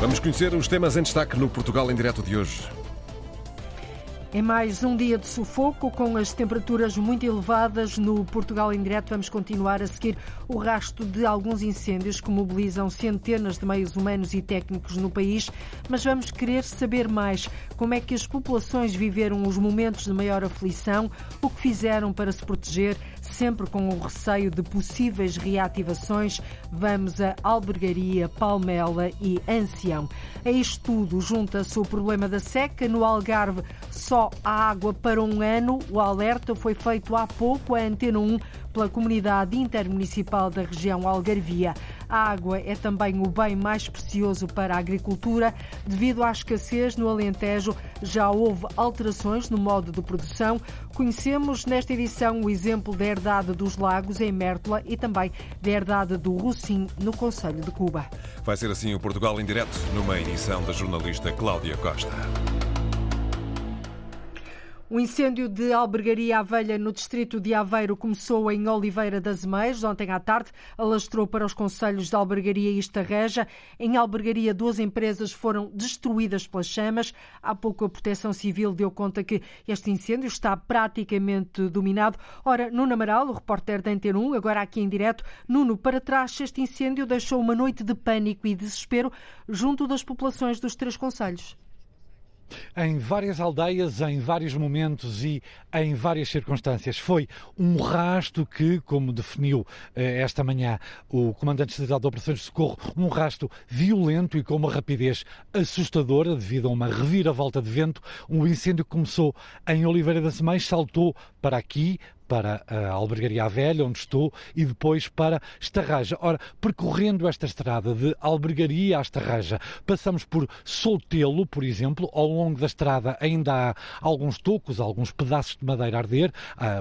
Vamos conhecer os temas em destaque no Portugal em Direto de hoje. É mais um dia de sufoco com as temperaturas muito elevadas no Portugal em direto. Vamos continuar a seguir o rasto de alguns incêndios que mobilizam centenas de meios humanos e técnicos no país, mas vamos querer saber mais como é que as populações viveram os momentos de maior aflição, o que fizeram para se proteger, sempre com o receio de possíveis reativações. Vamos a Albergaria, Palmela e Ancião. A isto tudo junta-se o problema da seca no Algarve. Só só a água para um ano. O alerta foi feito há pouco a Antena 1 pela Comunidade Intermunicipal da região Algarvia. A água é também o bem mais precioso para a agricultura. Devido à escassez no Alentejo, já houve alterações no modo de produção. Conhecemos nesta edição o exemplo da herdade dos lagos em Mértola e também da herdade do Russim no Conselho de Cuba. Vai ser assim o Portugal em direto, numa edição da jornalista Cláudia Costa. O incêndio de albergaria Avelha no distrito de Aveiro começou em Oliveira das Meias, ontem à tarde, alastrou para os conselhos de Albergaria e Estarreja. Em Albergaria, duas empresas foram destruídas pelas chamas. Há pouco a Proteção Civil deu conta que este incêndio está praticamente dominado. Ora, Nuno Amaral, o repórter da Antena 1, agora aqui em direto. Nuno, para trás, este incêndio deixou uma noite de pânico e desespero junto das populações dos três conselhos em várias aldeias, em vários momentos e em várias circunstâncias. Foi um rasto que, como definiu eh, esta manhã o Comandante Estatal de Operações de Socorro, um rasto violento e com uma rapidez assustadora devido a uma reviravolta de vento. Um incêndio que começou em Oliveira das Mães, saltou para aqui, para a Albergaria Velha, onde estou, e depois para Estarraja. Ora, percorrendo esta estrada de Albergaria a Estarraja, passamos por Soltelo, por exemplo, ao longo da estrada ainda há alguns tocos, alguns pedaços de madeira a arder,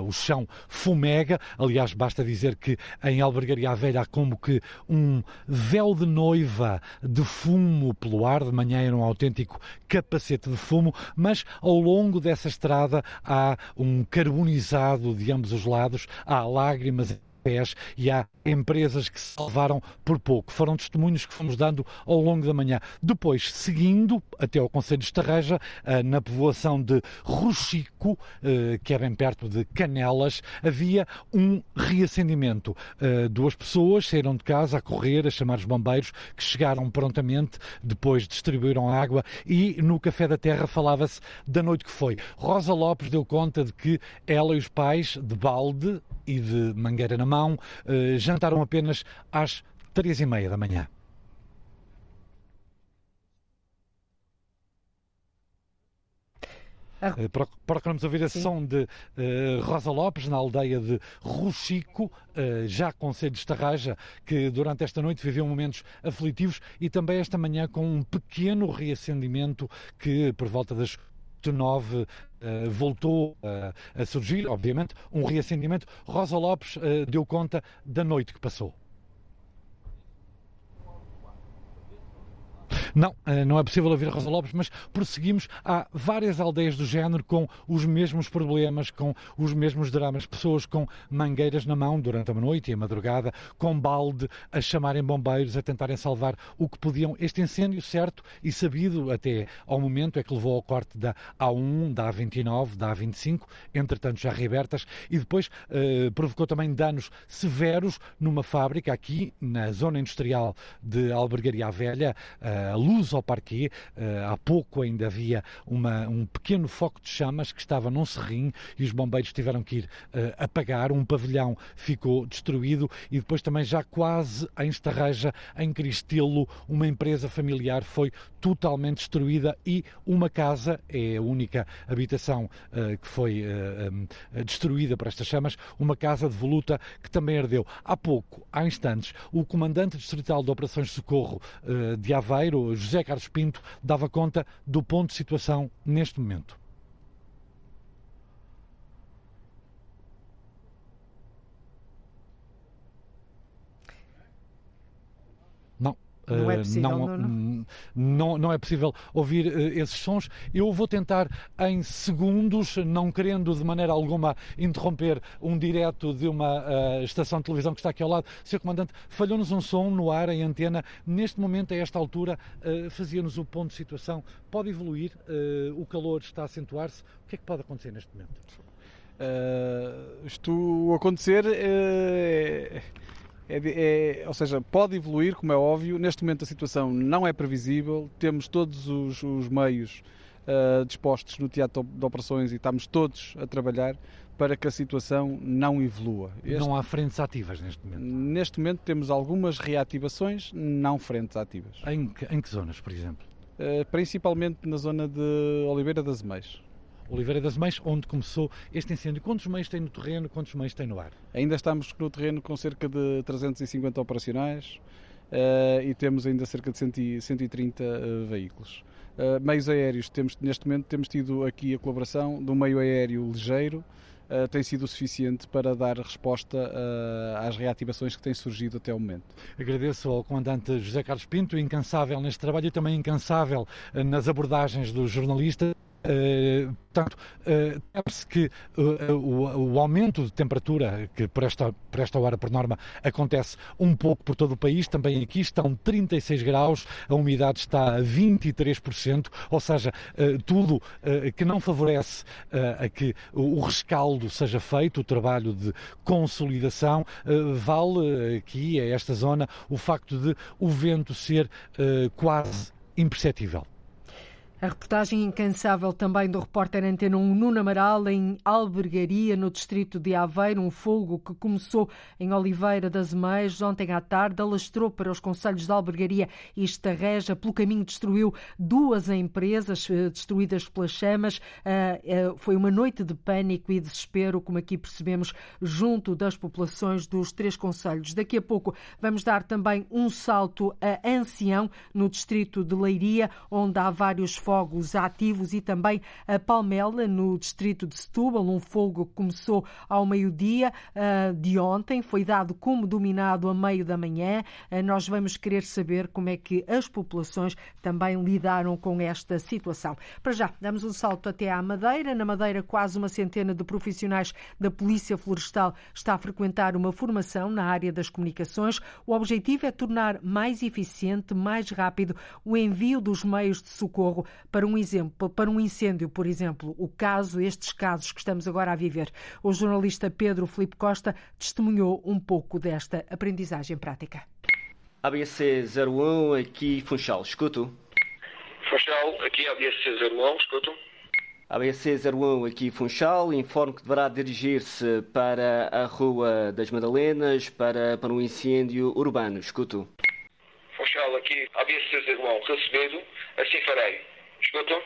o chão fumega, aliás, basta dizer que em Albergaria Velha há como que um véu de noiva de fumo pelo ar, de manhã era um autêntico capacete de fumo, mas ao longo dessa estrada há um carbonizado de ambos os lados, há lágrimas pés e há empresas que se salvaram por pouco. Foram testemunhos que fomos dando ao longo da manhã. Depois, seguindo até ao Conselho de Estarreja, eh, na povoação de Ruxico, eh, que é bem perto de Canelas, havia um reacendimento. Eh, duas pessoas saíram de casa a correr, a chamar os bombeiros, que chegaram prontamente, depois distribuíram água e no Café da Terra falava-se da noite que foi. Rosa Lopes deu conta de que ela e os pais, de balde e de mangueira na mão, já jantaram apenas às três e meia da manhã. Ah. Eh, procuramos ouvir a som de uh, Rosa Lopes, na aldeia de Ruxico, uh, já Conselho de Estarraja, que durante esta noite viveu momentos aflitivos e também esta manhã com um pequeno reacendimento que, por volta das 9 uh, voltou uh, a surgir, obviamente, um reacendimento. Rosa Lopes uh, deu conta da noite que passou. Não, eh, não é possível ouvir Rosa Lopes, mas prosseguimos. Há várias aldeias do género com os mesmos problemas, com os mesmos dramas. Pessoas com mangueiras na mão durante a noite e a madrugada, com balde, a chamarem bombeiros, a tentarem salvar o que podiam. Este incêndio, certo e sabido até ao momento, é que levou ao corte da A1, da A29, da A25, entretanto já reabertas, e depois eh, provocou também danos severos numa fábrica aqui na zona industrial de Albergaria Velha. Eh, luz ao parquet. Eh, há pouco ainda havia uma, um pequeno foco de chamas que estava num serrim e os bombeiros tiveram que ir uh, apagar. Um pavilhão ficou destruído e depois também já quase em Estarreja, em Cristelo, uma empresa familiar foi totalmente destruída e uma casa, é a única habitação uh, que foi uh, um, destruída por estas chamas, uma casa de voluta que também ardeu. Há pouco, há instantes, o comandante distrital de operações de socorro de Aveiro, José Carlos Pinto, dava conta do ponto de situação neste momento. Não, é eh, possível, não, não, não, não é possível ouvir uh, esses sons. Eu vou tentar em segundos, não querendo de maneira alguma interromper um direto de uma uh, estação de televisão que está aqui ao lado. Sr. Comandante, falhou-nos um som no ar, em antena. Neste momento, a esta altura, uh, fazia-nos o ponto de situação. Pode evoluir? o calor está a acentuar-se. O que é que pode acontecer neste momento? isto acontecer é é, é, ou seja, pode evoluir, como é óbvio. Neste momento a situação não é previsível, temos todos os, os meios uh, dispostos no teatro de operações e estamos todos a trabalhar para que a situação não evolua. Este, não há frentes ativas neste momento? Neste momento temos algumas reativações, não frentes ativas. Em que, em que zonas, por exemplo? Uh, principalmente na zona de Oliveira das Meias. Oliveira das Meias, onde começou este incêndio. Quantos meios tem no terreno, quantos meios tem no ar? Ainda estamos no terreno com cerca de 350 operacionais uh, e temos ainda cerca de 100, 130 uh, veículos. Uh, meios aéreos, temos, neste momento temos tido aqui a colaboração do meio aéreo ligeiro, Uh, tem sido o suficiente para dar resposta uh, às reativações que têm surgido até o momento. Agradeço ao comandante José Carlos Pinto, incansável neste trabalho e também incansável nas abordagens dos jornalistas. Uh, portanto, uh, se que uh, o, o, aumento de temperatura, que por esta, por esta hora, por norma, acontece um pouco por todo o país, também aqui estão 36 graus, a umidade está a 23%, ou seja, tudo que não favorece a que o rescaldo seja feito, o trabalho de consolidação, vale aqui, a esta zona, o facto de o vento ser quase imperceptível. A reportagem incansável também do repórter Antena 1 Nuno Amaral em Albergaria, no distrito de Aveiro, um fogo que começou em Oliveira das Meias ontem à tarde, alastrou para os conselhos de Albergaria e Estarreja, pelo caminho destruiu duas empresas eh, destruídas pelas chamas. Eh, eh, foi uma noite de pânico e desespero, como aqui percebemos, junto das populações dos três conselhos. Daqui a pouco vamos dar também um salto a Ancião, no distrito de Leiria, onde há vários fogos ativos e também a Palmela, no distrito de Setúbal, um fogo que começou ao meio-dia uh, de ontem, foi dado como dominado a meio da manhã. Uh, nós vamos querer saber como é que as populações também lidaram com esta situação. Para já, damos um salto até à Madeira. Na Madeira, quase uma centena de profissionais da Polícia Florestal está a frequentar uma formação na área das comunicações. O objetivo é tornar mais eficiente, mais rápido o envio dos meios de socorro para um exemplo, para um incêndio, por exemplo, o caso, estes casos que estamos agora a viver. O jornalista Pedro Felipe Costa testemunhou um pouco desta aprendizagem prática. ABC 01, aqui Funchal, escuto. Funchal, aqui ABC 01, escuto. ABC 01 aqui Funchal, informo que deverá dirigir-se para a Rua das Madalenas para, para um incêndio urbano. Escuto. Funchal, aqui ABC 01, recebido, assim farei. Escutam?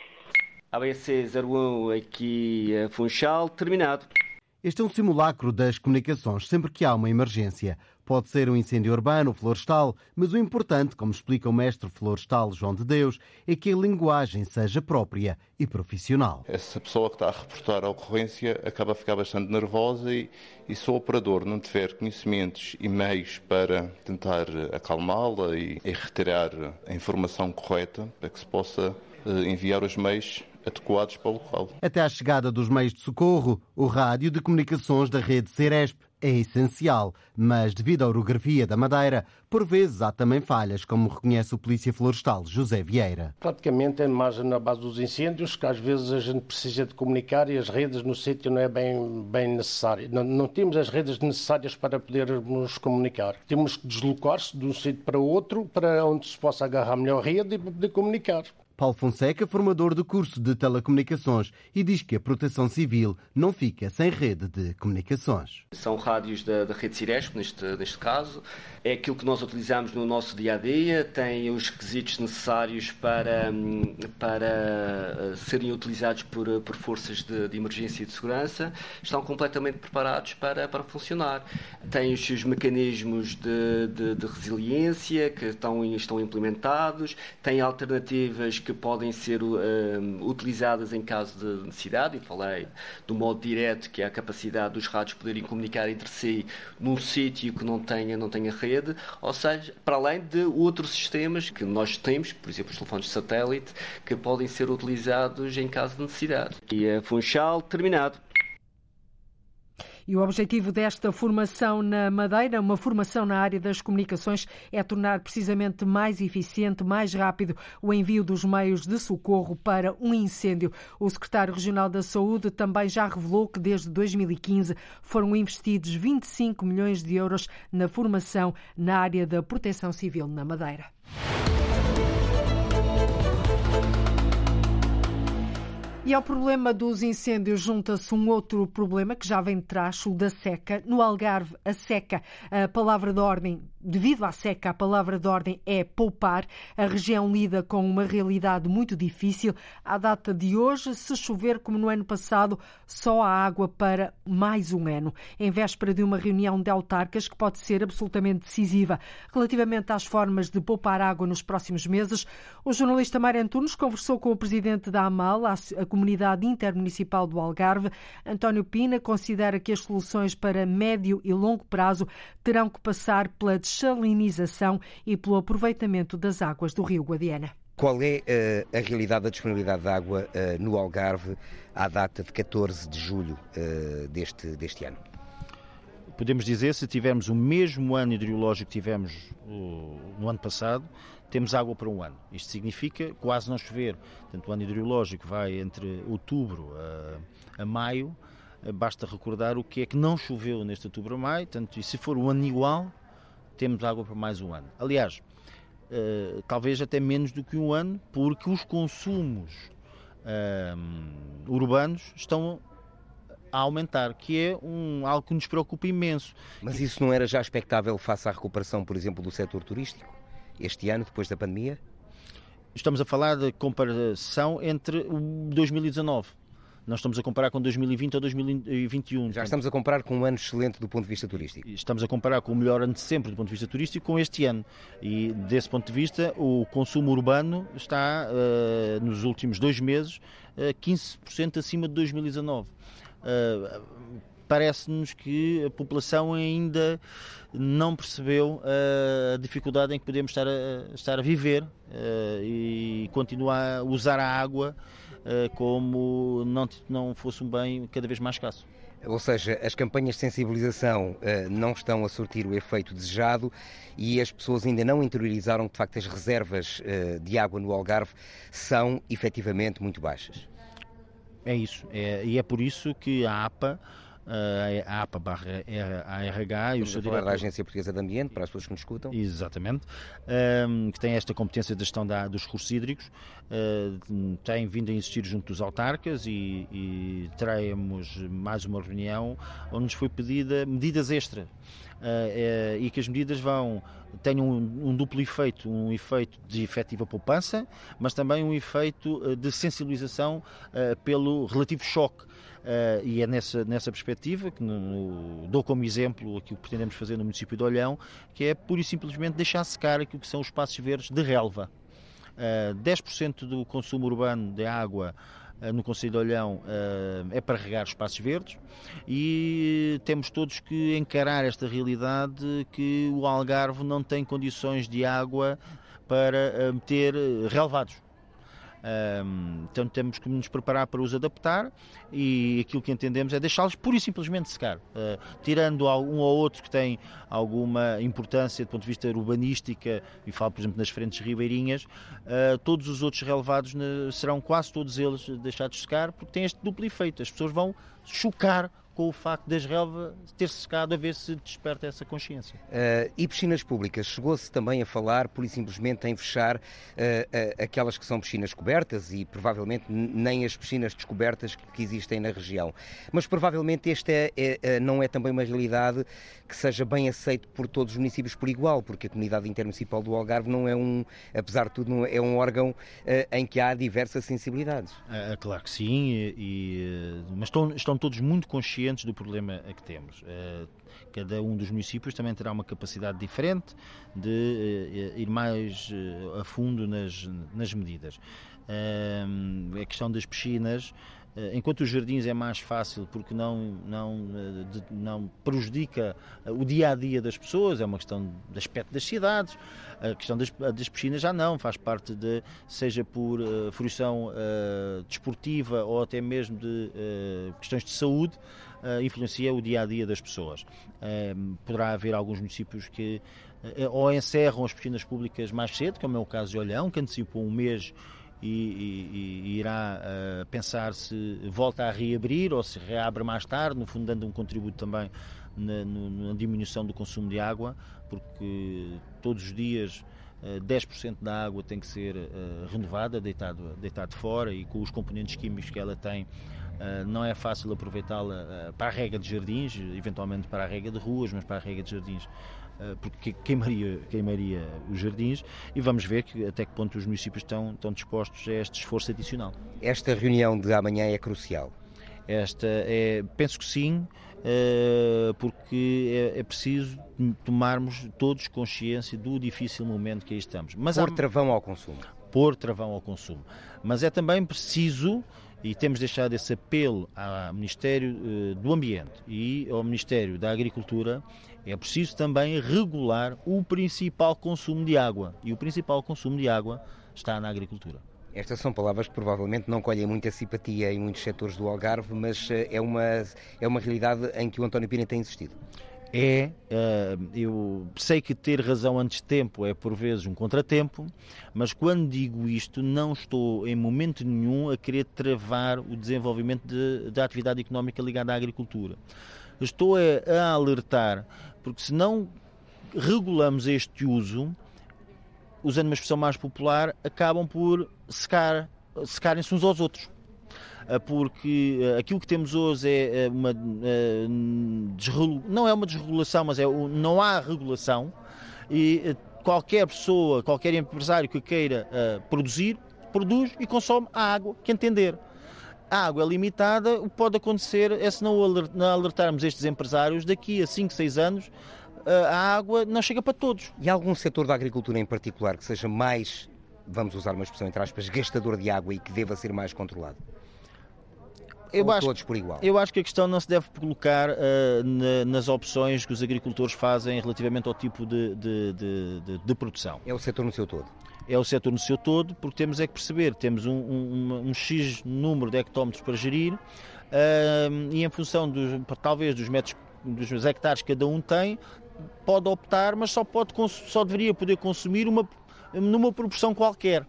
ABC 01 aqui a Funchal, terminado. Este é um simulacro das comunicações sempre que há uma emergência. Pode ser um incêndio urbano, florestal, mas o importante, como explica o mestre florestal João de Deus, é que a linguagem seja própria e profissional. Essa pessoa que está a reportar a ocorrência acaba a ficar bastante nervosa e, e se o operador não tiver conhecimentos e meios para tentar acalmá-la e, e retirar a informação correta para que se possa enviar os meios adequados para o local. Até à chegada dos meios de socorro, o rádio de comunicações da rede Ceresp é essencial, mas devido à orografia da Madeira, por vezes há também falhas, como reconhece o Polícia Florestal José Vieira. Praticamente é mais na base dos incêndios que às vezes a gente precisa de comunicar e as redes no sítio não é bem, bem necessário. Não, não temos as redes necessárias para podermos comunicar. Temos que deslocar-se de um sítio para outro para onde se possa agarrar melhor rede e poder comunicar. Paulo Fonseca, formador do curso de telecomunicações, e diz que a proteção civil não fica sem rede de comunicações. São rádios da, da rede Ciresp, neste, neste caso. É aquilo que nós utilizamos no nosso dia a dia, tem os requisitos necessários para, para eh, serem utilizados por, por forças de, de emergência e de segurança, estão completamente preparados para, para funcionar. Tem os seus mecanismos de, de, de resiliência que estão, estão implementados, tem alternativas que que podem ser uh, utilizadas em caso de necessidade, e falei do modo direto, que é a capacidade dos rádios poderem comunicar entre si num sítio que não tenha, não tenha rede, ou seja, para além de outros sistemas que nós temos, por exemplo, os telefones de satélite, que podem ser utilizados em caso de necessidade. E a Funchal, terminado. E o objetivo desta formação na Madeira, uma formação na área das comunicações, é tornar precisamente mais eficiente, mais rápido o envio dos meios de socorro para um incêndio. O secretário regional da Saúde também já revelou que desde 2015 foram investidos 25 milhões de euros na formação na área da proteção civil na Madeira. E ao problema dos incêndios junta-se um outro problema que já vem de trás, o da seca. No Algarve, a seca, a palavra de ordem devido à seca, a palavra de ordem é poupar. A região lida com uma realidade muito difícil. À data de hoje, se chover como no ano passado, só há água para mais um ano. Em véspera de uma reunião de autarcas que pode ser absolutamente decisiva relativamente às formas de poupar água nos próximos meses, o jornalista Mário Antunes conversou com o presidente da AMAL, a Comunidade Intermunicipal do Algarve. António Pina considera que as soluções para médio e longo prazo terão que passar pela desalinização e pelo aproveitamento das águas do rio Guadiana. Qual é uh, a realidade da disponibilidade de água uh, no Algarve à data de 14 de julho uh, deste, deste ano? Podemos dizer, se tivermos o mesmo ano hidrológico que tivemos no ano passado, temos água para um ano. Isto significa quase não chover. Portanto, o ano hidrológico vai entre outubro a, a maio. Basta recordar o que é que não choveu neste outubro a maio. Portanto, e se for um ano igual, temos água para mais um ano. Aliás, uh, talvez até menos do que um ano, porque os consumos uh, urbanos estão a aumentar, que é um, algo que nos preocupa imenso. Mas isso não era já expectável face à recuperação, por exemplo, do setor turístico, este ano, depois da pandemia? Estamos a falar de comparação entre 2019 nós estamos a comparar com 2020 ou 2021. Já estamos a comparar com um ano excelente do ponto de vista turístico. Estamos a comparar com o melhor ano de sempre do ponto de vista turístico com este ano. E desse ponto de vista, o consumo urbano está, uh, nos últimos dois meses, uh, 15% acima de 2019. Uh, Parece-nos que a população ainda não percebeu a dificuldade em que podemos estar a, estar a viver e continuar a usar a água eh, como não, não fosse um bem cada vez mais escasso. Ou seja, as campanhas de sensibilização uh, não estão a surtir o efeito desejado e as pessoas ainda não interiorizaram que, de facto, as reservas uh, de água no Algarve são efetivamente muito baixas. É isso. É, e é por isso que a APA a APA barra ARH e o seu diretor... da Agência Portuguesa de Ambiente, para as pessoas que nos escutam. Exatamente, que tem esta competência de gestão da, dos recursos hídricos, tem vindo a insistir junto dos autarcas e, e teremos mais uma reunião onde nos foi pedida medidas extra. Uh, uh, e que as medidas vão tenham um, um, duplo efeito, um efeito de efetiva poupança, mas também um efeito uh, de sensibilização pelo relativo choque Uh, e é nessa, nessa perspectiva que no, no, dou como exemplo aquilo que pretendemos fazer no município de Olhão, que é pura e simplesmente deixar secar aquilo que são os espaços verdes de relva. Uh, eh, 10% do consumo urbano de água uh, no Conselho de Olhão é para regar espaços verdes e temos todos que encarar esta realidade que o Algarve não tem condições de água para meter relevados então temos que nos preparar para os adaptar e aquilo que entendemos é deixá-los pura e simplesmente secar, uh, tirando um ou outro que tem alguma importância do ponto de vista urbanística, e falo por exemplo nas frentes ribeirinhas, uh, todos os outros relevados serão quase todos eles deixados de secar porque tem este duplo efeito, as pessoas vão chocar com o facto das relvas ter secado a ver se desperta essa consciência. Uh, e piscinas públicas? Chegou-se também a falar, por e simplesmente, em fechar uh, uh, aquelas que são piscinas cobertas e provavelmente nem as piscinas descobertas que existem na região. Mas provavelmente esta é, é, não é também uma realidade que seja bem aceito por todos os municípios por igual, porque a comunidade intermunicipal do Algarve não é um, apesar de tudo, é um órgão em que há diversas sensibilidades. claro que sim, e, mas estão, estão todos muito conscientes do problema que temos. Cada um dos municípios também terá uma capacidade diferente de ir mais a fundo nas, nas medidas. A questão das piscinas eh, enquanto os jardins é mais fácil porque não, não, eh, não prejudica eh, o dia a dia das pessoas, é uma questão de aspecto das cidades. A questão das, das piscinas já não, faz parte de, seja por uh, fruição uh, desportiva ou até mesmo de uh, questões de saúde, influencia o dia a dia das pessoas. poderá haver alguns municípios que ou encerram as piscinas públicas mais cedo, como é o caso de Olhão, que antecipou um mês e, e, e irá uh, pensar se volta a reabrir ou se reabre mais tarde, no fundo dando um contributo também na, na diminuição do consumo de água, porque todos os dias uh, eh, 10% da água tem que ser uh, renovada, deitado, deitado fora e com os componentes químicos que ela tem, não é fácil aproveitá-la para a rega de jardins, eventualmente para a rega de ruas, mas para a rega de jardins porque queimaria, queimaria os jardins e vamos ver que, até que ponto os municípios estão, estão dispostos a este esforço adicional. Esta reunião de amanhã é crucial? Esta é, penso que sim, eh, porque é, é, preciso tomarmos todos consciência do difícil momento que aí estamos. Mas pôr há... travão ao consumo. Pôr travão ao consumo. Mas é também preciso e temos deixado esse apelo ao Ministério eh, do Ambiente e ao Ministério da Agricultura é preciso também regular o principal consumo de água. E o principal consumo de água está na agricultura. Estas são palavras que provavelmente não colhem muita simpatia em muitos setores do Algarve, mas eh, é uma, é uma realidade em que o António Pina tem insistido. É, eh, eu sei que ter razão antes de tempo é por vezes um contratempo, mas quando digo isto, não estou em momento nenhum a querer travar o desenvolvimento de, da atividade económica ligada à agricultura. Estou a, a alertar porque se não regulamos este uso, usando uma expressão mais popular, acabam por secar, secarem-se uns aos outros. Ah, porque ah, aquilo que temos hoje é ah, uma não é uma desregulação, mas é não há regulação e qualquer pessoa, qualquer empresário que queira produzir, produz e consome a água que entender a água é limitada, o que pode acontecer é se não alertarmos estes empresários, daqui a 5, 6 anos a água não chega para todos. E há algum setor da agricultura em particular que seja mais, vamos usar uma expressão entre aspas, gastador de água e que deva ser mais controlado? eu acho, todos por igual? Eu acho que a questão não se deve colocar uh, na, nas opções que os agricultores fazem relativamente ao tipo de, de, de, de, produção. É o setor no seu todo? É o setor no seu todo, porque temos é que perceber, temos um, um, um X número de hectómetros para gerir uh, e em função dos, talvez dos metros, dos hectares que cada um tem, pode optar, mas só, pode, só deveria poder consumir uma, numa proporção qualquer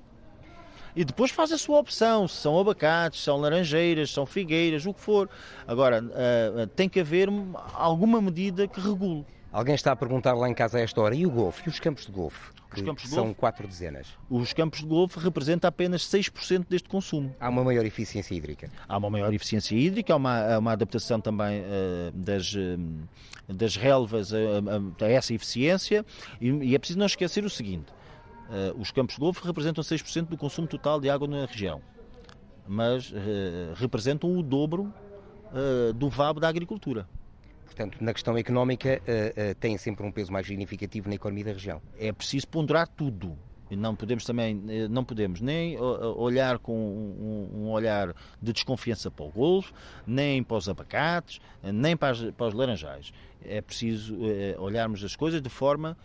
e depois faz a sua opção, se são abacates, são laranjeiras, são figueiras, o que for. Agora, uh, tem que haver alguma medida que regule. Alguém está a perguntar lá em casa a esta hora, e o golfe? E os campos de golfe? Campos de são golfe? quatro dezenas. Os campos de golfe representam apenas 6% deste consumo. Há uma maior eficiência hídrica? Há uma maior eficiência hídrica, há uma, uma adaptação também uh, das, uh, das relvas a, a, a, essa eficiência e, e é preciso não esquecer o seguinte, Uh, os campos de golfe representam 6% do consumo total de água na região, mas uh, representam o dobro uh, do VAB da agricultura. Portanto, na questão económica, tem sempre um peso mais significativo na economia da região. É preciso ponderar tudo. Não podemos também, não podemos nem olhar com um, olhar de desconfiança para o golfe, nem para os abacates, nem para, as, para os laranjais. É preciso olharmos as coisas de forma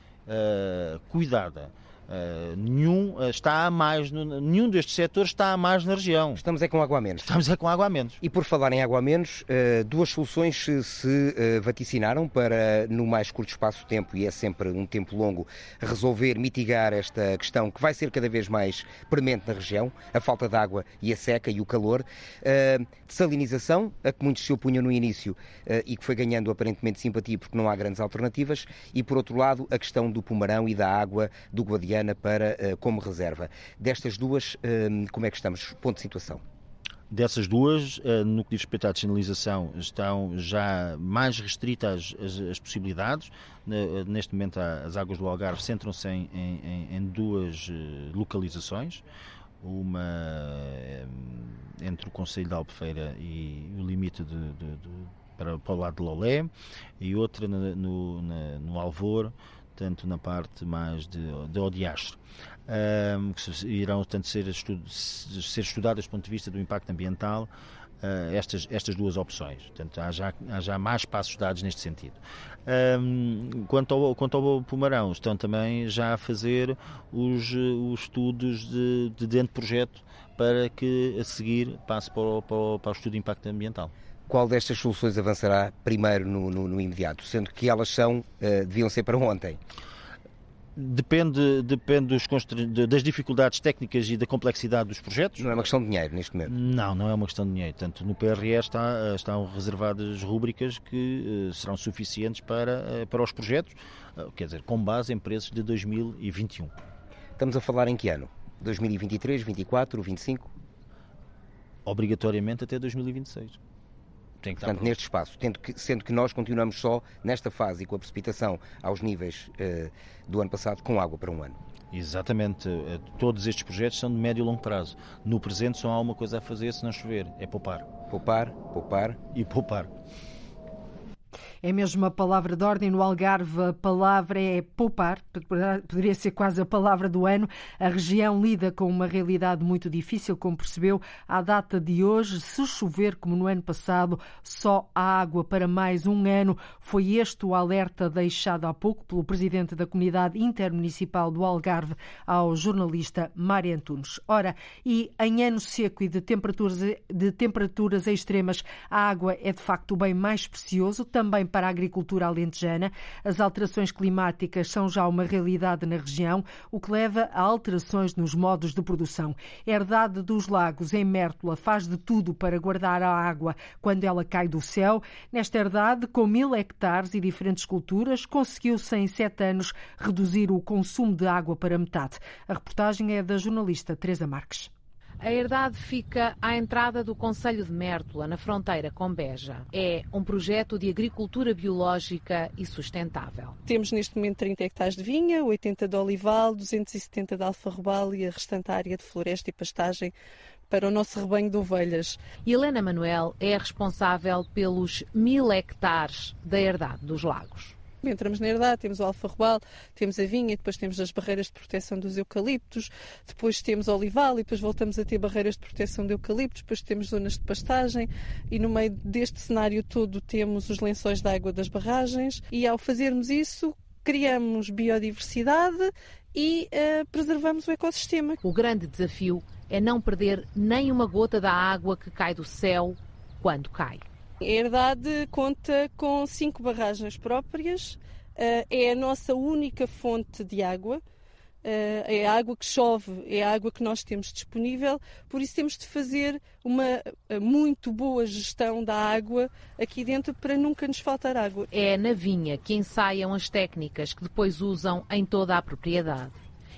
cuidada. Uh, nenhum uh, está a mais, nenhum destes setores está a mais na região. Estamos é com água a menos. Estamos é com água a menos. E por falar em água a menos, uh, duas soluções se, se vaticinaram para, no mais curto espaço de tempo, e é sempre um tempo longo, resolver mitigar esta questão que vai ser cada vez mais premente na região, a falta de água e a seca e o calor. Desalinização, a que muitos se opunham no início e que foi ganhando aparentemente simpatia porque não há grandes alternativas. E por outro lado, a questão do Pumarão e da água do Guadiana para, eh, como reserva. Destas duas, eh, como é que estamos? Ponto de situação. Dessas duas, eh, no que diz respeito à descentralização, estão já mais restritas as, as possibilidades. Neste momento, as águas do Algarve centram-se em, em, em, duas localizações. Uma entre o Conselho de Albufeira e o limite de, de, de para, para o lado de Lolé e outra no, no, no Alvor, tanto na parte mais de, de Odiastre. Um, que irão tanto ser, ser estudadas do ponto de vista do impacto ambiental uh, estas, estas duas opções. Portanto, há já, há já mais passos dados neste sentido. Um, quanto, ao, quanto ao Pumarão, estão também já a fazer os, os estudos de, de dentro do projeto para que a seguir passe para o, para o, para o estudo de impacto ambiental. Qual destas soluções avançará primeiro no, no, no imediato, sendo que elas são, uh, deviam ser para ontem? Depende, depende dos, das dificuldades técnicas e da complexidade dos projetos. Não é uma questão de dinheiro neste momento? Não, não é uma questão de dinheiro. Tanto no PRE está, estão reservadas rúbricas que uh, serão suficientes para, uh, para os projetos, uh, quer dizer, com base em preços de 2021. Estamos a falar em que ano? 2023, 2024, 2025? Obrigatoriamente até 2026. Tem que Portanto, neste espaço, que, sendo que nós continuamos só nesta fase e com a precipitação aos níveis uh, do ano passado, com água para um ano. Exatamente. Eh, todos estes projetos são de médio e longo prazo. No presente só há uma coisa a fazer se não chover, é poupar. Poupar, poupar e poupar. É mesmo a palavra de ordem no Algarve, a palavra é poupar, poderia ser quase a palavra do ano. A região lida com uma realidade muito difícil, como percebeu, à data de hoje. Se chover como no ano passado, só há água para mais um ano. Foi este o alerta deixado há pouco pelo presidente da Comunidade Intermunicipal do Algarve ao jornalista Mário Antunes. Ora, e em ano seco e de temperaturas, de temperaturas extremas, a água é de facto o bem mais precioso, também para a agricultura alentejana. As alterações climáticas são já uma realidade na região, o que leva a alterações nos modos de produção. A herdade dos lagos em Mértola faz de tudo para guardar a água quando ela cai do céu. Nesta herdade, com mil hectares e diferentes culturas, conseguiu-se em sete anos reduzir o consumo de água para metade. A reportagem é da jornalista Teresa Marques. A herdade fica à entrada do Conselho de Mértola, na fronteira com Beja. É um projeto de agricultura biológica e sustentável. Temos neste momento 30 hectares de vinha, 80 de olival, 270 de alfarrobal e a restante área de floresta e pastagem para o nosso rebanho de ovelhas. Helena Manuel é responsável pelos mil hectares da herdade dos lagos. Entramos na herdade, temos o alfarrobal, temos a vinha, depois temos as barreiras de proteção dos eucaliptos, depois temos o olival e depois voltamos a ter barreiras de proteção de eucaliptos, depois temos zonas de pastagem e no meio deste cenário todo temos os lençóis de água das barragens e ao fazermos isso criamos biodiversidade e uh, preservamos o ecossistema. O grande desafio é não perder nem uma gota da água que cai do céu quando cai. A herdade conta com cinco barragens próprias, eh, é a nossa única fonte de água. Eh, é a água que chove, é a água que nós temos disponível, por isso temos de fazer uma eh, muito boa gestão da água aqui dentro para nunca nos faltar água. É na vinha que ensaiam as técnicas que depois usam em toda a propriedade.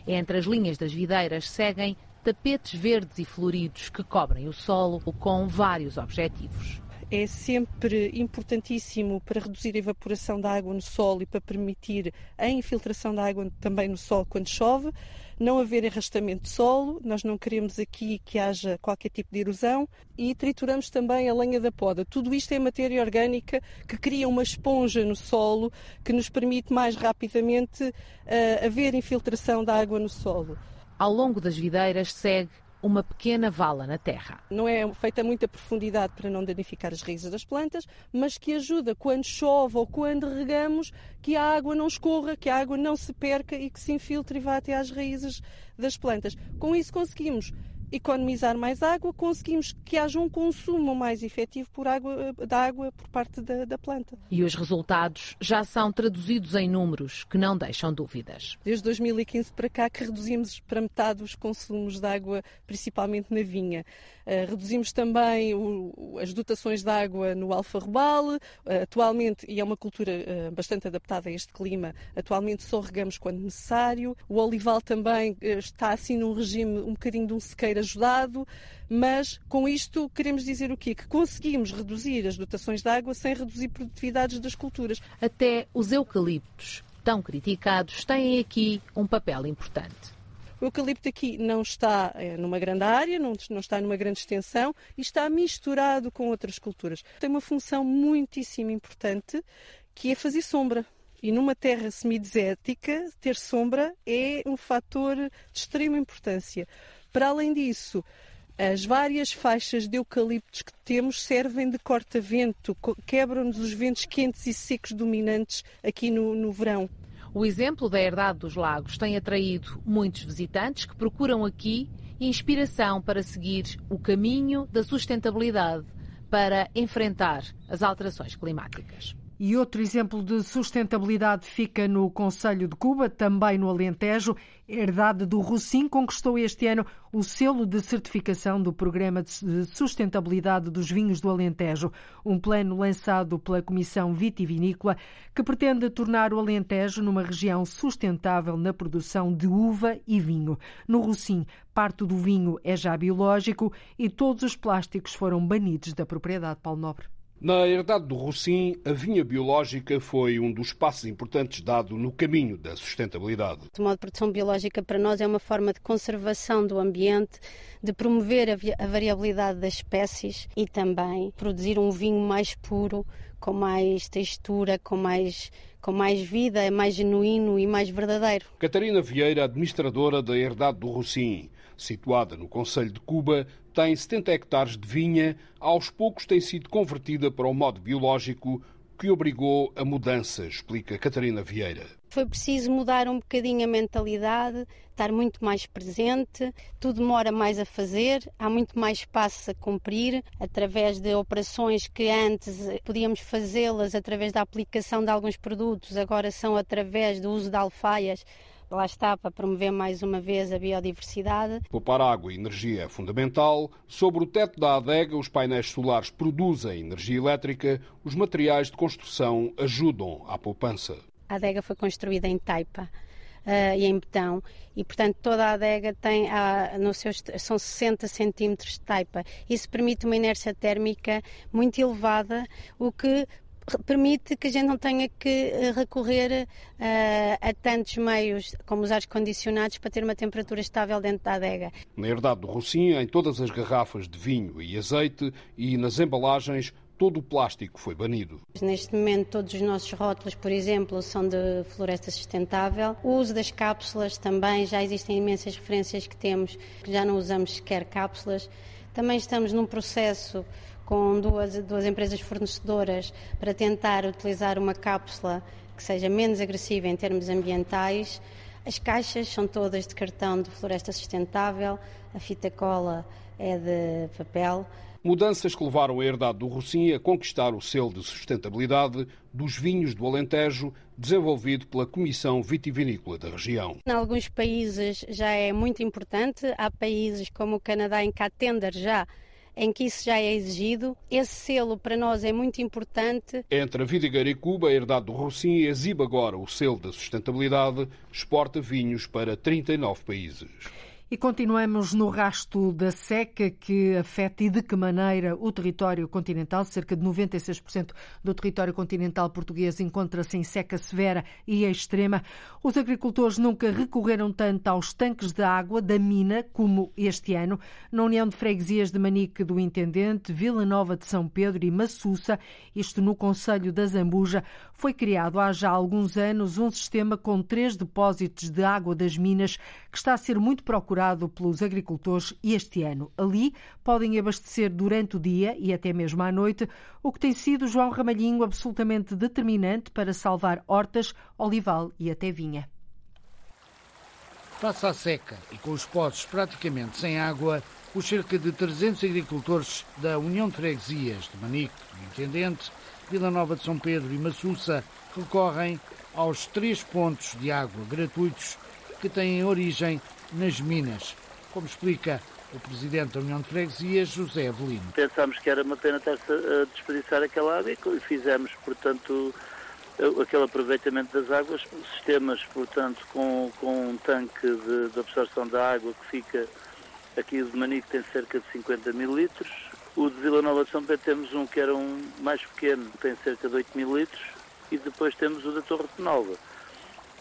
Entre as linhas das videiras seguem tapetes verdes e floridos que cobrem o solo com vários objetivos é sempre importantíssimo para reduzir a evaporação da água no solo e para permitir a infiltração da água também no solo quando chove. Não haver arrastamento de solo, nós não queremos aqui que haja qualquer tipo de erosão e trituramos também a lenha da poda. Tudo isto é matéria orgânica que cria uma esponja no solo que nos permite mais rapidamente uh, haver infiltração da água no solo. Ao longo das videiras segue uma pequena vala na terra. Não é feita muita profundidade para não danificar as raízes das plantas, mas que ajuda quando chove ou quando regamos que a água não escorra, que a água não se perca e que se infiltre e vá até às raízes das plantas. Com isso conseguimos economizar mais água, conseguimos que haja um consumo mais efetivo por água, da água por parte da, da, planta. E os resultados já são traduzidos em números que não deixam dúvidas. Desde 2015 para cá que reduzimos para metade os consumos de água, principalmente na vinha. Uh, reduzimos também o, as dotações de água no alfarrobal. Uh, atualmente, e é uma cultura uh, bastante adaptada a este clima, atualmente só regamos quando necessário. O olival também está assim num regime um bocadinho de um sequeiro ajudado, mas com isto queremos dizer o quê? Que conseguimos reduzir as dotações de água sem reduzir produtividades das culturas. Até os eucaliptos, tão criticados, têm aqui um papel importante. O eucalipto aqui não está é, numa grande área, não, não está numa grande extensão e está misturado com outras culturas. Tem uma função muitíssimo importante que é fazer sombra. E numa terra semidesértica, ter sombra é um fator de extrema importância. Para além disso, as várias faixas de eucaliptos que temos servem de corta-vento, quebram-nos os ventos quentes e secos dominantes aqui no, no verão. O exemplo da herdade dos lagos tem atraído muitos visitantes que procuram aqui inspiração para seguir o caminho da sustentabilidade para enfrentar as alterações climáticas. E outro exemplo de sustentabilidade fica no Conselho de Cuba, também no Alentejo. Herdade do Rocim conquistou este ano o selo de certificação do Programa de Sustentabilidade dos Vinhos do Alentejo, um plano lançado pela Comissão Vitivinícola que pretende tornar o Alentejo numa região sustentável na produção de uva e vinho. No Rocim, parte do vinho é já biológico e todos os plásticos foram banidos da propriedade Paulo Nobre. Na herdade do Rocim, a vinha biológica foi um dos passos importantes dado no caminho da sustentabilidade. O modo de produção biológica para nós é uma forma de conservação do ambiente, de promover a variabilidade das espécies e também produzir um vinho mais puro, com mais textura, com mais com mais vida, é mais genuíno e mais verdadeiro. Catarina Vieira, administradora da Herdade do Rocim, situada no Conselho de Cuba, tem 70 hectares de vinha, aos poucos tem sido convertida para o modo biológico, que obrigou a mudança, explica Catarina Vieira. Foi preciso mudar um bocadinho a mentalidade, estar muito mais presente, tudo demora mais a fazer, há muito mais espaço a cumprir, através de operações que antes podíamos fazê-las através da aplicação de alguns produtos, agora são através do uso de alfaias lá está para promover mais uma vez a biodiversidade. Poupar água e energia é fundamental. Sobre o teto da adega, os painéis solares produzem energia elétrica, os materiais de construção ajudam à poupança. A adega foi construída em taipa. Uh, e em betão e portanto toda a adega tem no seu, são 60 centímetros de taipa isso permite uma inércia térmica muito elevada o que permite que a gente não tenha que eh, recorrer uh, a tantos meios como os ar-condicionados para ter uma temperatura estável dentro da adega. Na herdade do Rocinha, em todas as garrafas de vinho e azeite e nas embalagens, todo o plástico foi banido. Neste momento, todos os nossos rótulos, por exemplo, são de floresta sustentável. O uso das cápsulas também, já existem imensas referências que temos que já não usamos sequer cápsulas. Também estamos num processo com duas, duas empresas fornecedoras para tentar utilizar uma cápsula que seja menos agressiva em termos ambientais. As caixas são todas de cartão de floresta sustentável, a fita cola é de papel. Mudanças que levaram a herdade do Rocinha a conquistar o selo de sustentabilidade dos vinhos do Alentejo, desenvolvido pela Comissão Vitivinícola da região. Em alguns países já é muito importante, há países como o Canadá em que há tender já em que isso já é exigido. Esse selo para nós é muito importante. Entre a Vidigueira e Cuba, a herdade do Rocinha exibe agora o selo da sustentabilidade, exporta vinhos para 39 países. E continuamos no rasto da seca que afeta e de que maneira o território continental. Cerca de 96% do território continental português encontra-se em seca severa e extrema. Os agricultores nunca recorreram tanto aos tanques de água da mina como este ano. Na União de Freguesias de Manique do Intendente, Vila Nova de São Pedro e Massuça, isto no Conselho da Zambuja, foi criado há já alguns anos um sistema com três depósitos de água das minas que está a ser muito procurado pelos agricultores este ano. Ali podem abastecer durante o dia e até mesmo à noite, o que tem sido, João Ramalhinho, absolutamente determinante para salvar hortas, olival e até vinha. Face à seca e com os poços praticamente sem água, os cerca de 300 agricultores da União de Freguesias de Manique, do Intendente, Vila Nova de São Pedro e Massuça recorrem aos três pontos de água gratuitos que têm origem nas minas, como explica o presidente da União de Freguesias, José Avelino. Pensámos que era uma pena estar-se a desperdiçar aquela água e fizemos, portanto, aquele aproveitamento das águas, sistemas, portanto, com, com um tanque de, de absorção da água que fica aqui de Manique tem cerca de 50 mil litros. O de Vila Nova de São Pedro temos um que era um mais pequeno, tem cerca de 8 mil litros. E depois temos o da Torre de Nova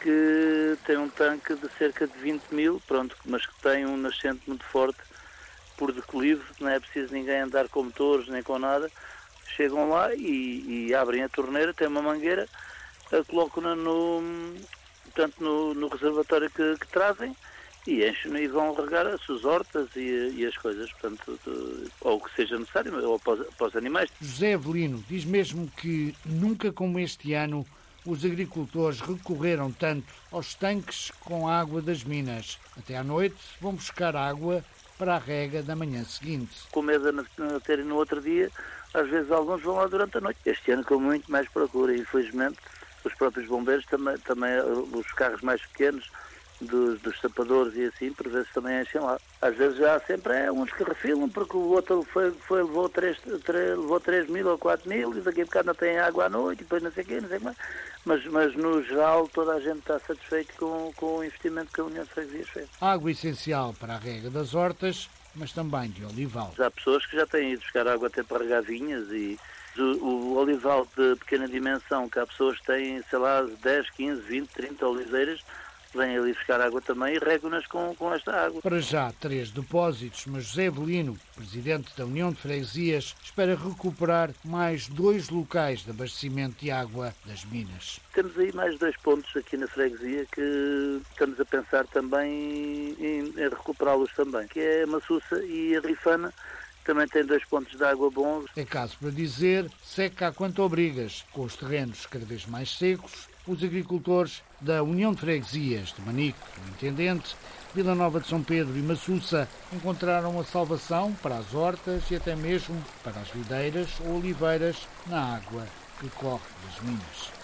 que tem um tanque de cerca de 20 mil, pronto, mas que tem um nascente muito forte por declive, não é preciso ninguém andar com motores nem com nada. Chegam lá e, e abrem a torneira, tem uma mangueira, colocam-na no, no, no reservatório que, que, trazem e enchem e vão regar as suas hortas e, e as coisas, portanto, ou o que seja necessário, ou para os, para os animais. José Evelino diz mesmo que nunca como este ano os agricultores recorreram tanto aos tanques com água das minas. Até à noite vão buscar água para a rega da manhã seguinte. Com medo de terem no outro dia, às vezes alguns vão lá durante a noite. Este ano com muito mais procura, infelizmente, os próprios bombeiros também, também os carros mais pequenos dos, dos sapadores e assim, por vezes também enchem lá. Às vezes já sempre é uns que refilam, porque o outro foi, foi, levou, 3, 3, levou 3 mil ou 4 mil e daqui a bocado não tem água à noite, e depois não sei o quê, não sei mais. Mas, mas no geral toda a gente está satisfeito com, com o investimento que a União de Freguesias fez. Água essencial para a rega das hortas, mas também de olival. Há pessoas que já têm ido buscar água até para regar vinhas e o, o, olival de pequena dimensão, que há pessoas que têm, sei lá, 10, 15, 20, 30 oliveiras, vêm ali buscar água também e regam-nas com, com esta água. Para já, três depósitos, mas José Evelino, presidente da União de Freguesias, espera recuperar mais dois locais de abastecimento de água das minas. Temos aí mais dois pontos aqui na freguesia que estamos a pensar também em, em recuperá-los também, que é a Massuça e a Rifana, também tem dois pontos de água bons. É caso para dizer, seca a quanto obrigas, com os terrenos cada vez mais secos, os agricultores da União de Freguesias de Manico, Intendente, Vila Nova de São Pedro e Massuça encontraram a salvação para as hortas e até mesmo para as videiras ou oliveiras na água que corre das minas.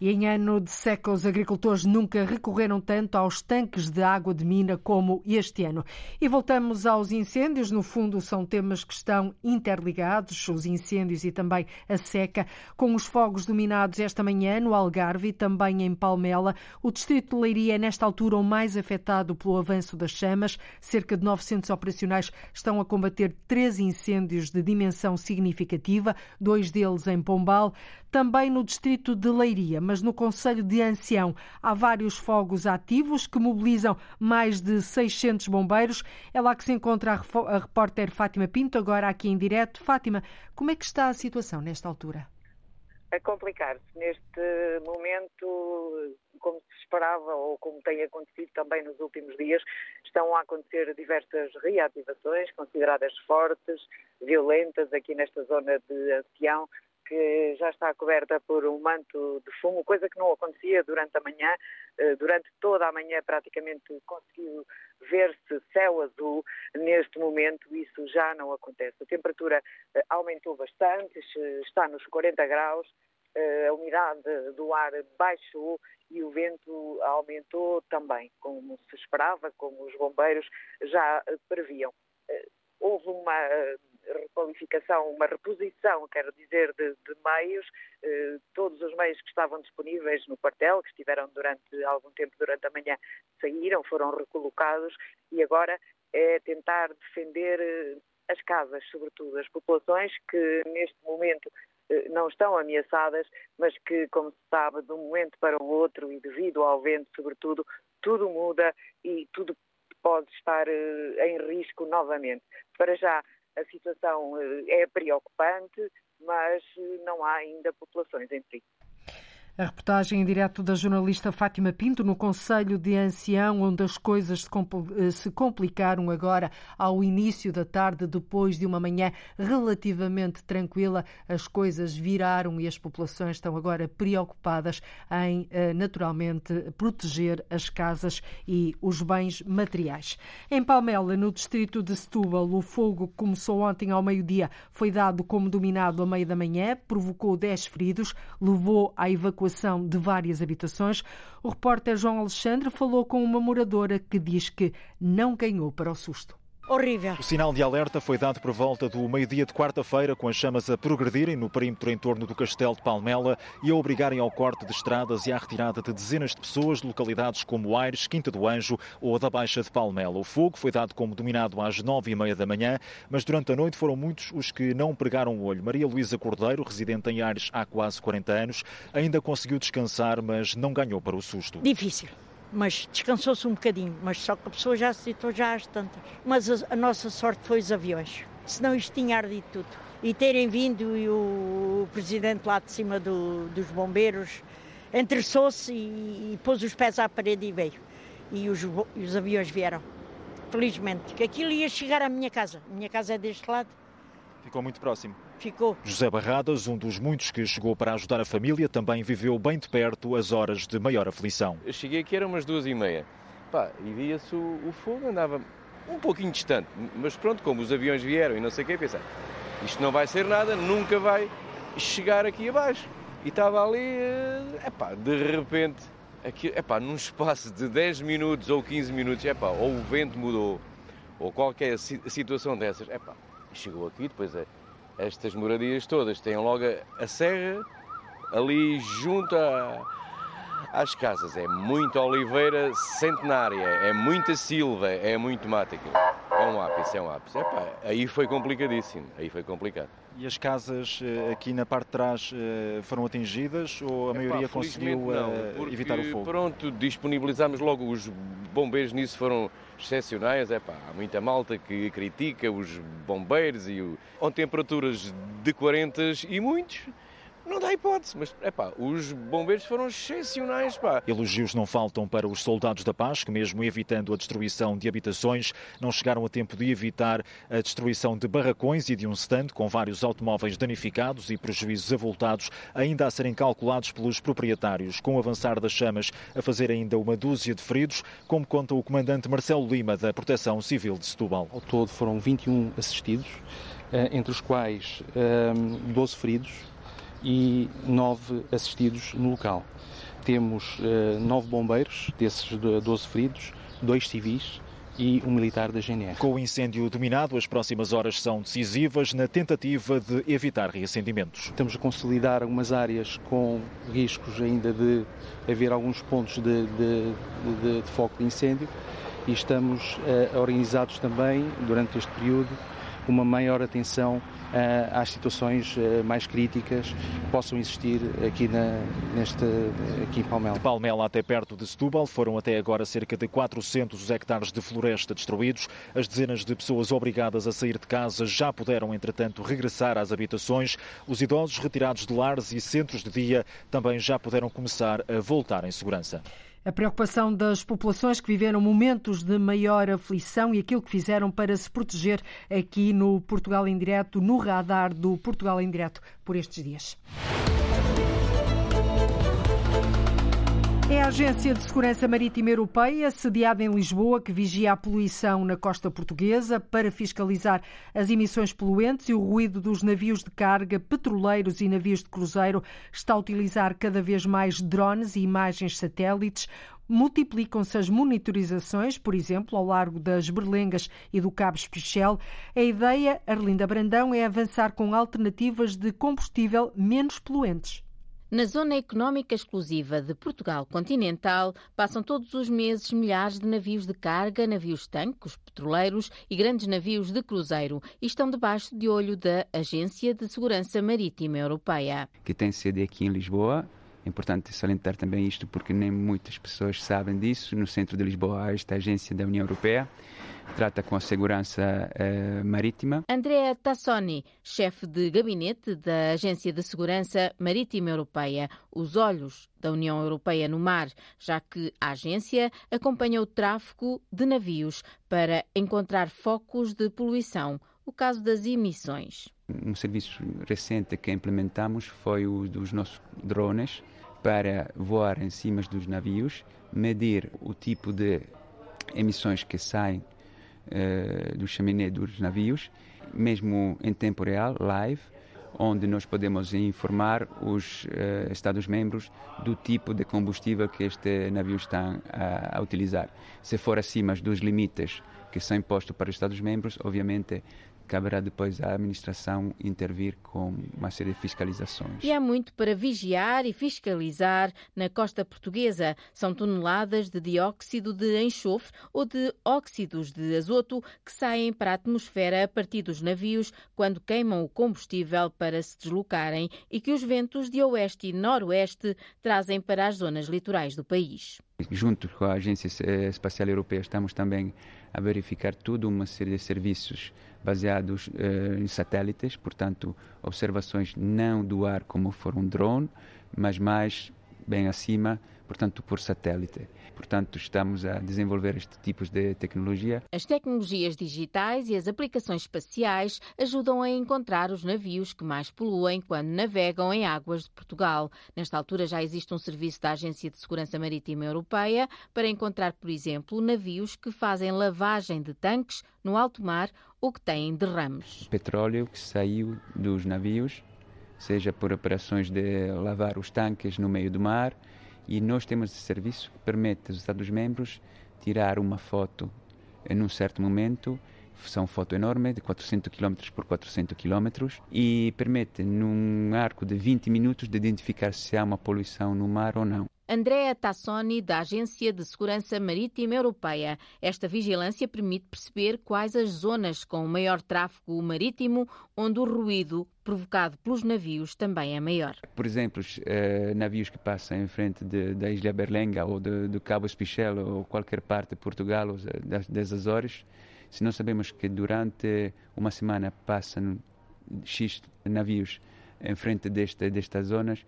E em ano de seca, os agricultores nunca recorreram tanto aos tanques de água de mina como este ano. E voltamos aos incêndios. No fundo, são temas que estão interligados, os incêndios e também a seca, com os fogos dominados esta manhã no Algarve e também em Palmela. O distrito de Leiria é, nesta altura, o mais afetado pelo avanço das chamas. Cerca de 900 operacionais estão a combater três incêndios de dimensão significativa, dois deles em Pombal também no distrito de Leiria, mas no Conselho de Ancião há vários fogos ativos que mobilizam mais de 600 bombeiros. É lá que se encontra a repórter Fátima Pinto, agora aqui em direto. Fátima, como é que está a situação nesta altura? A complicar-se. Neste momento, como se esperava ou como tem acontecido também nos últimos dias, estão a acontecer diversas reativações consideradas fortes, violentas aqui nesta zona de Ancião que já está coberta por um manto de fumo, coisa que não acontecia durante a manhã. Eh, durante toda a manhã praticamente conseguiu ver-se céu azul. Neste momento isso já não acontece. A temperatura eh, aumentou bastante, está nos 40 graus, eh, a umidade do ar baixou e o vento aumentou também, como se esperava, como os bombeiros já previam. Houve uma requalificação, uma reposição, quero dizer, de, de meios, eh, todos os meios que estavam disponíveis no quartel, que estiveram durante algum tempo durante a manhã, saíram, foram recolocados e agora é tentar defender eh, as casas, sobretudo as populações que neste momento eh, não estão ameaçadas, mas que, como se sabe, de um momento para o outro e devido ao vento, sobretudo, tudo muda e tudo pode estar em risco novamente. Para já, a situação eh, é preocupante, mas eh, não há ainda populações em perigo. A reportagem em direto da jornalista Fátima Pinto no Conselho de Ancião, onde as coisas se eh, complicaram agora ao início da tarde, depois de uma manhã relativamente tranquila, as coisas viraram e as populações estão agora preocupadas em, eh, naturalmente, proteger as casas e os bens materiais. Em Palmela, no distrito de Setúbal, o fogo começou ontem ao meio-dia, foi dado como dominado a meio da manhã, provocou 10 feridos, levou à evacuação evacuação de várias habitações, o repórter João Alexandre falou com uma moradora que diz que não ganhou para o susto. Horrível. O sinal de alerta foi dado por volta do meio-dia de quarta-feira, com as chamas a progredirem no perímetro em torno do Castelo de Palmela e a obrigarem ao corte de estradas e à retirada de dezenas de pessoas de localidades como Aires, Quinta do Anjo ou a da Baixa de Palmela. O fogo foi dado como dominado às nove e meia da manhã, mas durante a noite foram muitos os que não pregaram o olho. Maria Luísa Cordeiro, residente em Aires há quase 40 anos, ainda conseguiu descansar, mas não ganhou para o susto. Difícil mas descansou-se um bocadinho, mas só que a pessoa já se citou já às tantas. Mas a, a, nossa sorte foi os aviões, senão isto tinha ardido tudo. E terem vindo e o, o presidente lá de cima do, dos bombeiros interessou-se e, e, pôs os pés à parede e veio. E os, e os aviões vieram, felizmente, que aquilo ia chegar à minha casa. A minha casa é deste lado. Ficou muito próximo ficou. José Barradas, um dos muitos que chegou para ajudar a família, também viveu bem de perto as horas de maior aflição. Eu cheguei aqui, eram umas duas e meia. Pá, e via-se o, o, fogo, andava um pouquinho distante. Mas pronto, como os aviões vieram e não sei o que, pensei, isto não vai ser nada, nunca vai chegar aqui abaixo. E estava ali, eh, epá, de repente, aqui, epá, num espaço de 10 minutos ou 15 minutos, epá, ou o vento mudou, ou qualquer situação dessas, epá, chegou aqui, depois é estas moradias todas têm logo a, serra ali junto a, às casas. É muita oliveira centenária, é muita silva, é muito mato aqui. É um ápice, é um ápice. Epá, aí foi complicadíssimo, aí foi complicado. E as casas eh, aqui na parte de trás eh, foram atingidas ou a maioria Epá, conseguiu não, eh, evitar o fogo? Pronto, disponibilizámos logo os bombeiros nisso foram excepcionais. É pá, há muita malta que critica os bombeiros e o... com temperaturas de 40 e muitos não dá hipótese, mas é pá, os bombeiros foram excepcionais, pá. Elogios não faltam para os soldados da paz, que mesmo evitando a destruição de habitações, não chegaram a tempo de evitar a destruição de barracões e de um stand com vários automóveis danificados e prejuízos avultados ainda a serem calculados pelos proprietários, com o avançar das chamas a fazer ainda uma dúzia de feridos, como conta o comandante Marcelo Lima da Proteção Civil de Setúbal. Ao todo foram 21 assistidos, eh, entre os quais 12 eh, feridos, e nove assistidos no local. Temos uh, nove bombeiros, desses 12 feridos, dois civis e um militar da GNR. Com o incêndio dominado, as próximas horas são decisivas na tentativa de evitar reacendimentos. Estamos a consolidar algumas áreas com riscos ainda de haver alguns pontos de, de, de, de foco de incêndio e estamos uh, organizados também, durante este período, uma maior atenção eh, às situações mais críticas que possam existir aqui, na, neste, aqui em Palmela. De Palmela até perto de Setúbal foram até agora cerca de 400 hectares de floresta destruídos. As dezenas de pessoas obrigadas a sair de casa já puderam, entretanto, regressar às habitações. Os idosos retirados de lares e centros de dia também já puderam começar a voltar em segurança. A preocupação das populações que viveram momentos de maior aflição e aquilo que fizeram para se proteger aqui no Portugal em Direto, no radar do Portugal em Direto por estes dias. É a Agência de Segurança Marítima Europeia, sediada em Lisboa, que vigia a poluição na costa portuguesa para fiscalizar as emissões poluentes e o ruído dos navios de carga, petroleiros e navios de cruzeiro. Está a utilizar cada vez mais drones e imagens satélites. Multiplicam-se as monitorizações, por exemplo, ao largo das Berlengas e do Cabo Espichel. A ideia, Arlinda Brandão, é avançar com alternativas de combustível menos poluentes. Na zona económica exclusiva de Portugal continental, passam todos os meses milhares de navios de carga, navios tanques, petroleiros e grandes navios de cruzeiro e estão debaixo de olho da Agência de Segurança Marítima Europeia. Que tem sede aqui em Lisboa. É importante salientar também isto porque nem muitas pessoas sabem disso. No centro de Lisboa há esta agência da União Europeia trata com a segurança uh, marítima. Andrea Tassoni, chefe de gabinete da Agência de Segurança Marítima Europeia, os olhos da União Europeia no mar, já que a agência acompanha o tráfego de navios para encontrar focos de poluição, o caso das emissões. Um serviço recente que implementamos foi o dos nossos drones para voar em cima dos navios, medir o tipo de emissões que saem uh, do chaminé dos navios, mesmo em tempo real, live, onde nós podemos informar os uh, Estados-membros do tipo de combustível que este navio está a, a utilizar. Se for acima dos limites que são impostos para os Estados-membros, obviamente caberá depois à administração intervir com uma série de fiscalizações. E há muito para vigiar e fiscalizar na costa portuguesa. São toneladas de dióxido de enxofre ou de óxidos de azoto que saem para a atmosfera a partir dos navios quando queimam o combustível para se deslocarem e que os ventos de oeste e noroeste trazem para as zonas litorais do país. Junto com a Agência Espacial Europeia, estamos também a verificar toda uma série de serviços baseados uh, em satélites, portanto, observações não do ar como for um drone, mas mais bem acima, portanto, por satélite. Portanto, estamos a desenvolver este tipo de tecnologia. As tecnologias digitais e as aplicações espaciais ajudam a encontrar os navios que mais poluem quando navegam em águas de Portugal. Nesta altura já existe um serviço da Agência de Segurança Marítima Europeia para encontrar, por exemplo, navios que fazem lavagem de tanques no alto mar ou que têm derrames. Petróleo que saiu dos navios, seja por operações de lavar os tanques no meio do mar, e nós temos esse serviço que permite aos Estados-membros tirar uma foto em um certo momento, são foto enorme de 400 km por 400 km e permite num arco de 20 minutos de identificar se há uma poluição no mar ou não. Andrea Tassoni, da Agência de Segurança Marítima Europeia. Esta vigilância permite perceber quais as zonas com maior tráfego marítimo, onde o ruído provocado pelos navios também é maior. Por exemplo, eh, navios que passam em frente de, da Ilha Berlenga ou do Cabo Espichel ou qualquer parte de Portugal ou das, das Azores, se nós sabemos que durante uma semana passam X navios em frente desta, destas zonas,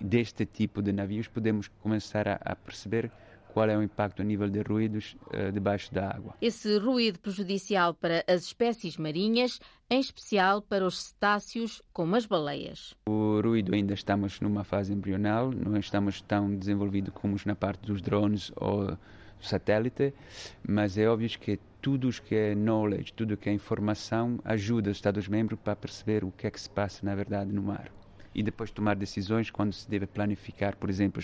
deste tipo de navios, podemos começar a, a perceber qual é o impacto a nível de ruídos uh, debaixo da água. Esse ruído prejudicial para as espécies marinhas, em especial para os cetáceos, como as baleias. O ruído ainda estamos numa fase embrional, não estamos tão desenvolvido como na parte dos drones ou satélite, mas é óbvio que tudo o que é knowledge, tudo o que é informação ajuda os Estados-membros para perceber o que é que se passa na verdade no mar e depois tomar decisões quando se deve planificar, por exemplo,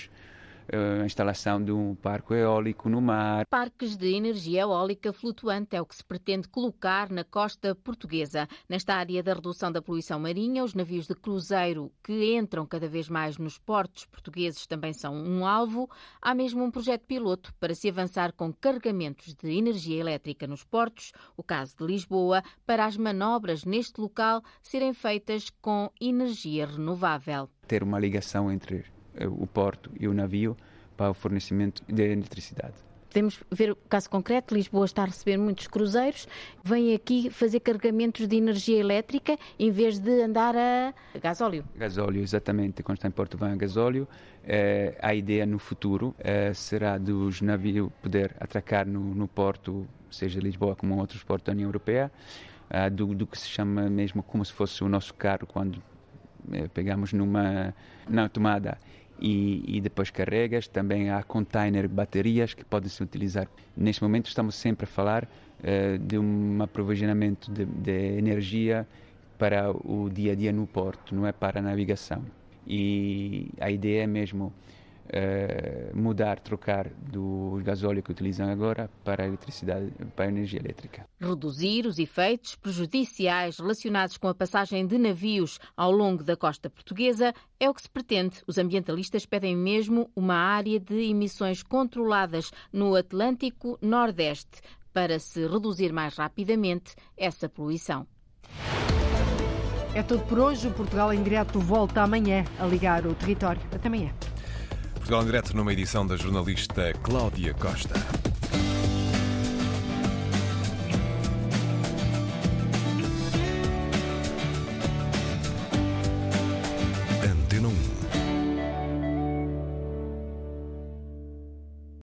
a instalação de um parque eólico no mar. Parques de energia eólica flutuante é o que se pretende colocar na costa portuguesa. Nesta área da redução da poluição marinha, os navios de cruzeiro que entram cada vez mais nos portos portugueses também são um alvo. Há mesmo um projeto piloto para se avançar com carregamentos de energia elétrica nos portos, o caso de Lisboa, para as manobras neste local serem feitas com energia renovável. Ter uma ligação entre o porto e o navio para o fornecimento de eletricidade. Podemos ver o caso concreto, Lisboa está a receber muitos cruzeiros, vêm aqui fazer carregamentos de energia elétrica em vez de andar a gasóleo. Gasóleo, exatamente. Quando está em Porto vão a gasóleo. É, a ideia no futuro é, será dos navios poder atracar no, no, porto, seja Lisboa como outros portos da União Europeia, é, do, do, que se chama mesmo como se fosse o nosso carro quando pegamos numa na tomada e, e, depois carregas. Também há container baterias que podem se utilizar. Neste momento estamos sempre a falar uh, de um aprovisionamento de, de, energia para o dia a dia no porto, não é para a navegação. E a ideia é mesmo uh, mudar, trocar do gasóleo que utilizam agora para a eletricidade, para a energia elétrica. Reduzir os efeitos prejudiciais relacionados com a passagem de navios ao longo da costa portuguesa é o que se pretende. Os ambientalistas pedem mesmo uma área de emissões controladas no Atlântico Nordeste para se reduzir mais rapidamente essa poluição. É tudo por hoje. O Portugal em Direto volta amanhã a ligar o território. Até amanhã. Portugal em Direto numa edição da jornalista Cláudia Costa.